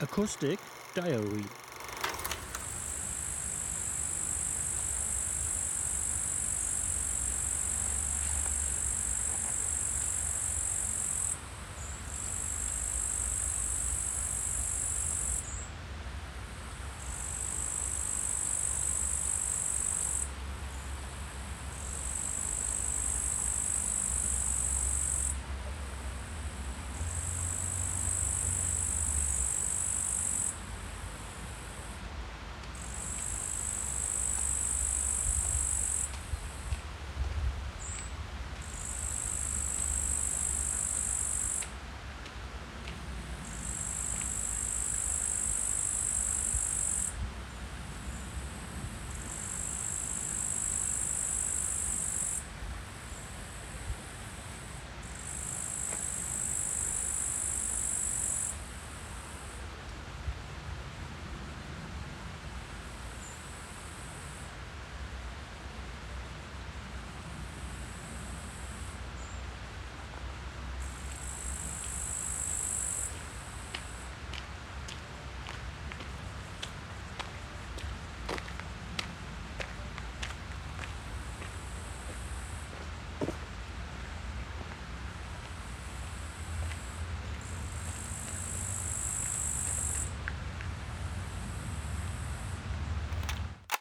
Acoustic Diary.